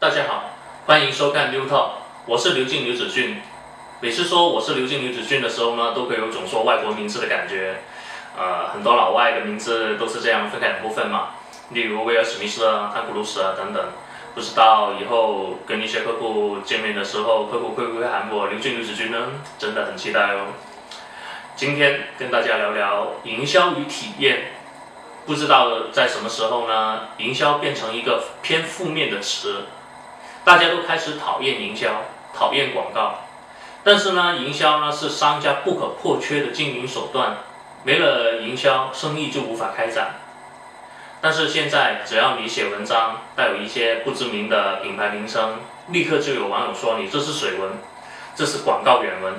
大家好，欢迎收看 New Talk，我是刘静刘子俊。每次说我是刘静刘子俊的时候呢，都会有种说外国名字的感觉。呃，很多老外的名字都是这样分开两部分嘛，例如威尔史密斯啊、汤普鲁斯啊等等。不知道以后跟一些客户见面的时候，客户会不会喊我刘俊刘子俊呢？真的很期待哦。今天跟大家聊聊营销与体验。不知道在什么时候呢，营销变成一个偏负面的词。大家都开始讨厌营销，讨厌广告，但是呢，营销呢是商家不可或缺的经营手段，没了营销，生意就无法开展。但是现在，只要你写文章带有一些不知名的品牌名称，立刻就有网友说你这是水文，这是广告原文，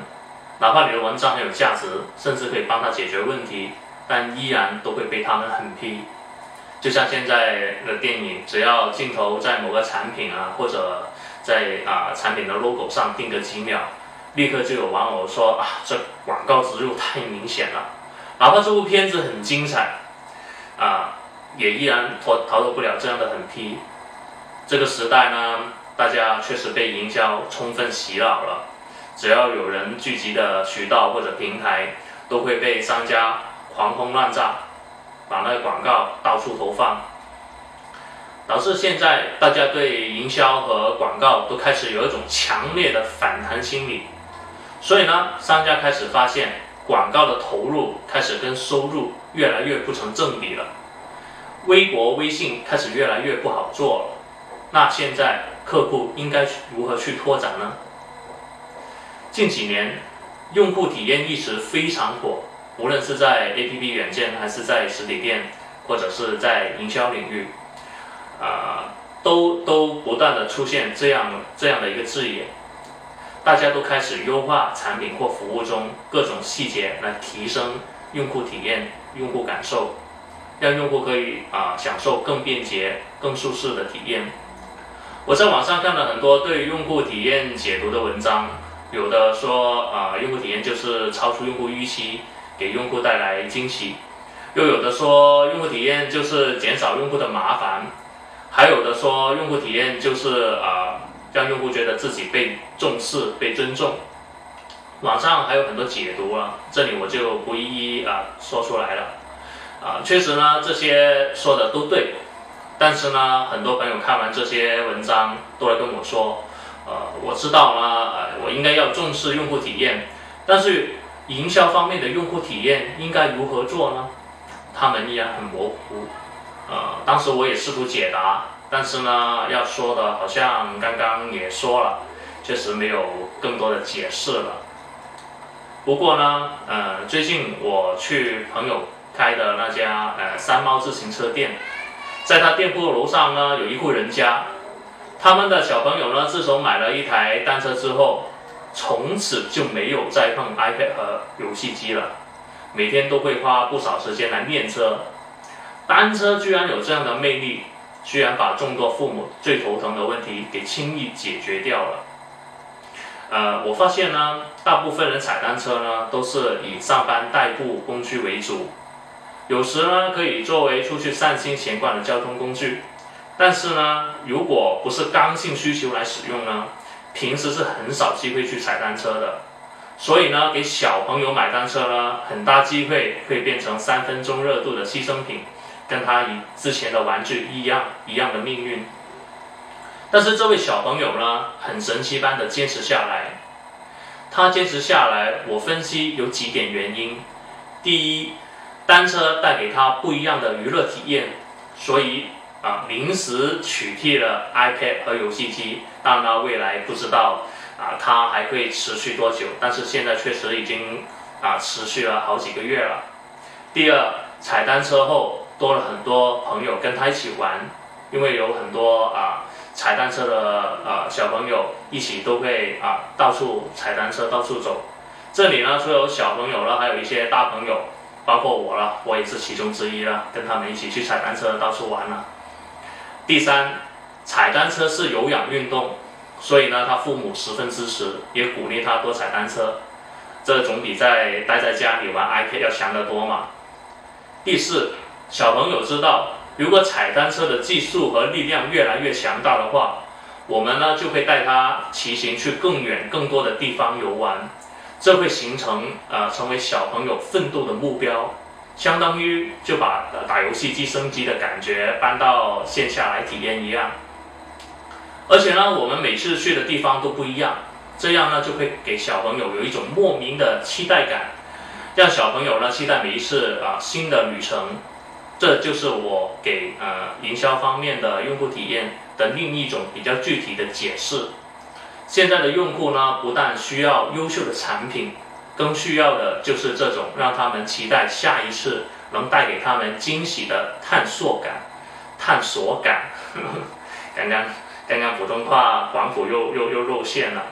哪怕你的文章很有价值，甚至可以帮他解决问题，但依然都会被他们狠批。就像现在的电影，只要镜头在某个产品啊，或者在啊产品的 logo 上定个几秒，立刻就有网友说啊，这广告植入太明显了。哪怕这部片子很精彩，啊，也依然逃逃脱不了这样的狠批。这个时代呢，大家确实被营销充分洗脑了。只要有人聚集的渠道或者平台，都会被商家狂轰滥炸。把那个广告到处投放，导致现在大家对营销和广告都开始有一种强烈的反弹心理。所以呢，商家开始发现广告的投入开始跟收入越来越不成正比了。微博、微信开始越来越不好做了。那现在客户应该如何去拓展呢？近几年，用户体验一直非常火。无论是在 APP 软件，还是在实体店，或者是在营销领域，啊，都都不断的出现这样这样的一个字眼，大家都开始优化产品或服务中各种细节，来提升用户体验、用户感受，让用户可以啊享受更便捷、更舒适的体验。我在网上看了很多对用户体验解读的文章，有的说啊，用户体验就是超出用户预期。给用户带来惊喜，又有的说用户体验就是减少用户的麻烦，还有的说用户体验就是啊让用户觉得自己被重视、被尊重。网上还有很多解读啊，这里我就不一一啊说出来了。啊，确实呢，这些说的都对，但是呢，很多朋友看完这些文章都来跟我说，呃，我知道呢，呃，我应该要重视用户体验，但是。营销方面的用户体验应该如何做呢？他们依然很模糊。呃，当时我也试图解答，但是呢，要说的好像刚刚也说了，确实没有更多的解释了。不过呢，呃，最近我去朋友开的那家呃三猫自行车店，在他店铺楼上呢有一户人家，他们的小朋友呢自从买了一台单车之后。从此就没有再碰 iPad 和游戏机了，每天都会花不少时间来练车。单车居然有这样的魅力，居然把众多父母最头疼的问题给轻易解决掉了。呃，我发现呢，大部分人踩单车呢都是以上班代步工具为主，有时呢可以作为出去散心闲逛的交通工具，但是呢，如果不是刚性需求来使用呢？平时是很少机会去踩单车的，所以呢，给小朋友买单车呢，很大机会会变成三分钟热度的牺牲品，跟他以之前的玩具一样一样的命运。但是这位小朋友呢，很神奇般的坚持下来。他坚持下来，我分析有几点原因。第一，单车带给他不一样的娱乐体验，所以。啊，临时取缔了 iPad 和游戏机，当然未来不知道啊，它还会持续多久？但是现在确实已经啊持续了好几个月了。第二，踩单车后多了很多朋友跟他一起玩，因为有很多啊踩单车的啊小朋友一起都会啊到处踩单车到处走。这里呢，除了有小朋友了，还有一些大朋友，包括我了，我也是其中之一了，跟他们一起去踩单车到处玩了。第三，踩单车是有氧运动，所以呢，他父母十分支持，也鼓励他多踩单车，这总比在待在家里玩 iPad 要强得多嘛。第四，小朋友知道，如果踩单车的技术和力量越来越强大的话，我们呢就会带他骑行去更远、更多的地方游玩，这会形成呃成为小朋友奋斗的目标，相当于就把打游戏机升级的感觉搬到线下来体验一样。而且呢，我们每次去的地方都不一样，这样呢就会给小朋友有一种莫名的期待感，让小朋友呢期待每一次啊新的旅程。这就是我给呃营销方面的用户体验的另一种比较具体的解释。现在的用户呢，不但需要优秀的产品，更需要的就是这种让他们期待下一次能带给他们惊喜的探索感。探索感，刚刚刚刚普通话广府又又又露馅了。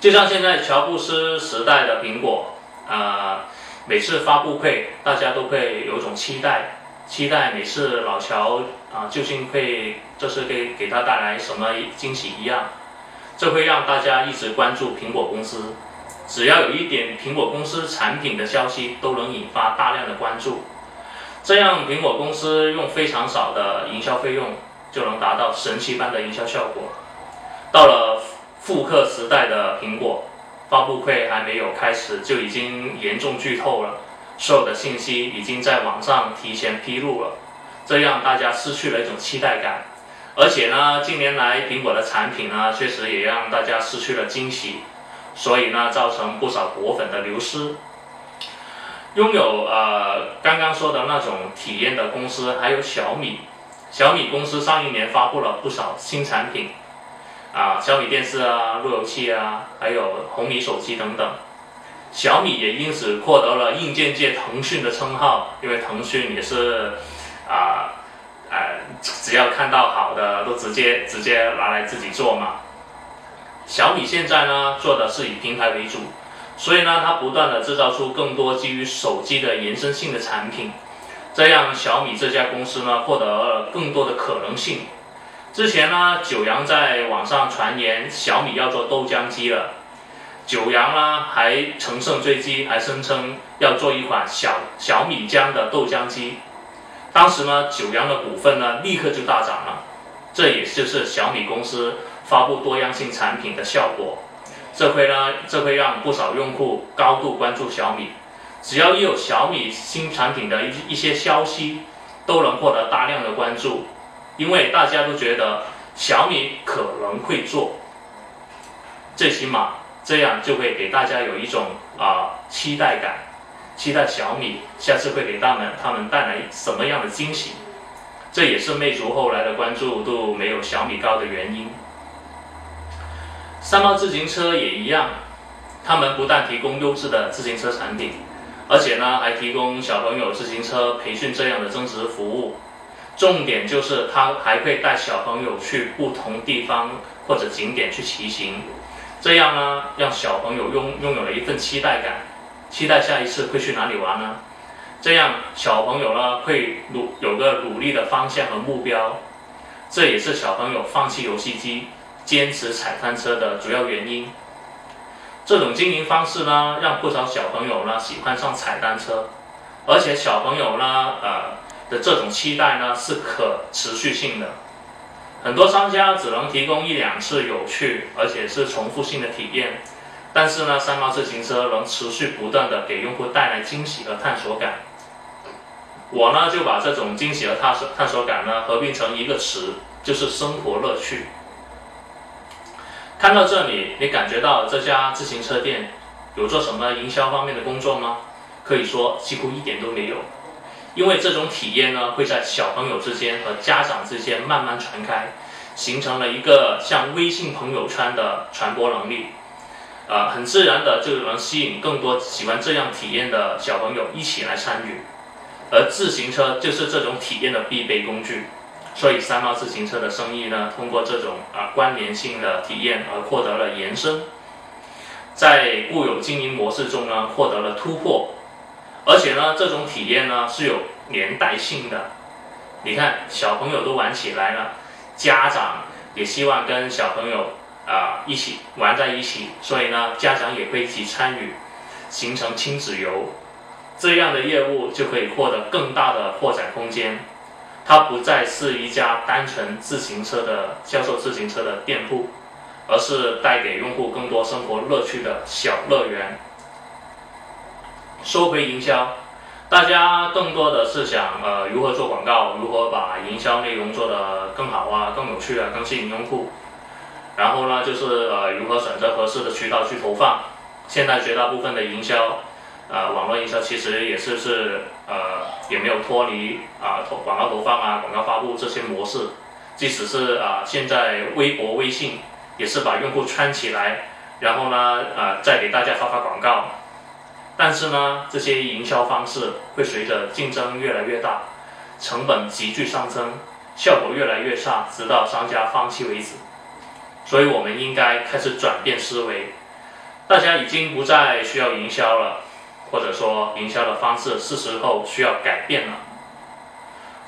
就像现在乔布斯时代的苹果，啊。每次发布会，大家都会有一种期待，期待每次老乔啊究竟会这是给给他带来什么惊喜一样，这会让大家一直关注苹果公司，只要有一点苹果公司产品的消息，都能引发大量的关注，这样苹果公司用非常少的营销费用就能达到神奇般的营销效果。到了复刻时代的苹果。发布会还没有开始，就已经严重剧透了，所有的信息已经在网上提前披露了，这让大家失去了一种期待感。而且呢，近年来苹果的产品呢，确实也让大家失去了惊喜，所以呢，造成不少果粉的流失。拥有呃刚刚说的那种体验的公司还有小米，小米公司上一年发布了不少新产品。啊，小米电视啊，路由器啊，还有红米手机等等，小米也因此获得了硬件界腾讯的称号，因为腾讯也是啊，呃，只要看到好的都直接直接拿来自己做嘛。小米现在呢做的是以平台为主，所以呢它不断的制造出更多基于手机的延伸性的产品，这样小米这家公司呢获得了更多的可能性。之前呢，九阳在网上传言小米要做豆浆机了。九阳呢还乘胜追击，还声称要做一款小小米浆的豆浆机。当时呢，九阳的股份呢立刻就大涨了。这也就是小米公司发布多样性产品的效果。这会呢，这会让不少用户高度关注小米。只要一有小米新产品的一一些消息，都能获得大量的关注。因为大家都觉得小米可能会做，最起码这样就会给大家有一种啊期待感，期待小米下次会给他们他们带来什么样的惊喜。这也是魅族后来的关注度没有小米高的原因。三猫自行车也一样，他们不但提供优质的自行车产品，而且呢还提供小朋友自行车培训这样的增值服务。重点就是他还会带小朋友去不同地方或者景点去骑行，这样呢，让小朋友拥拥有了一份期待感，期待下一次会去哪里玩呢？这样小朋友呢会努有个努力的方向和目标，这也是小朋友放弃游戏机，坚持踩单车的主要原因。这种经营方式呢，让不少小朋友呢喜欢上踩单车，而且小朋友呢，呃。的这种期待呢是可持续性的，很多商家只能提供一两次有趣而且是重复性的体验，但是呢，三毛自行车能持续不断的给用户带来惊喜和探索感。我呢就把这种惊喜和探索探索感呢合并成一个词，就是生活乐趣。看到这里，你感觉到这家自行车店有做什么营销方面的工作吗？可以说几乎一点都没有。因为这种体验呢，会在小朋友之间和家长之间慢慢传开，形成了一个像微信朋友圈的传播能力，呃，很自然的就能吸引更多喜欢这样体验的小朋友一起来参与，而自行车就是这种体验的必备工具，所以三毛自行车的生意呢，通过这种啊关联性的体验而获得了延伸，在固有经营模式中呢，获得了突破。而且呢，这种体验呢是有年代性的。你看，小朋友都玩起来了，家长也希望跟小朋友啊一起玩在一起，所以呢，家长也会一起参与，形成亲子游，这样的业务就可以获得更大的扩展空间。它不再是一家单纯自行车的销售自行车的店铺，而是带给用户更多生活乐趣的小乐园。说回营销，大家更多的是想呃如何做广告，如何把营销内容做得更好啊、更有趣啊、更吸引用户。然后呢，就是呃如何选择合适的渠道去投放。现在绝大部分的营销，呃网络营销其实也是是呃也没有脱离啊投广告投放啊、广告发布这些模式。即使是啊现在微博、微信也是把用户圈起来，然后呢啊再给大家发发广告。但是呢，这些营销方式会随着竞争越来越大，成本急剧上升，效果越来越差，直到商家放弃为止。所以，我们应该开始转变思维。大家已经不再需要营销了，或者说，营销的方式是时候需要改变了。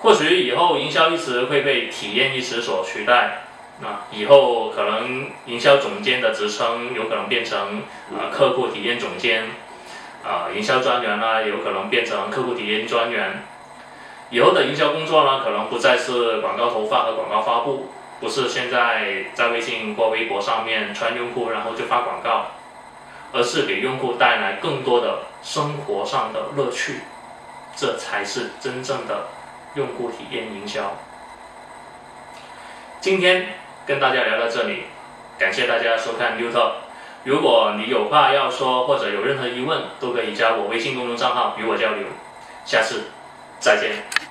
或许以后营销一词会被体验一词所取代，那以后可能营销总监的职称有可能变成呃客户体验总监。啊，营销专员呢，有可能变成客户体验专员。以后的营销工作呢，可能不再是广告投放和广告发布，不是现在在微信或微博上面圈用户，然后就发广告，而是给用户带来更多的生活上的乐趣，这才是真正的用户体验营销。今天跟大家聊到这里，感谢大家收看 YouTube。如果你有话要说，或者有任何疑问，都可以加我微信公众账号与我交流。下次再见。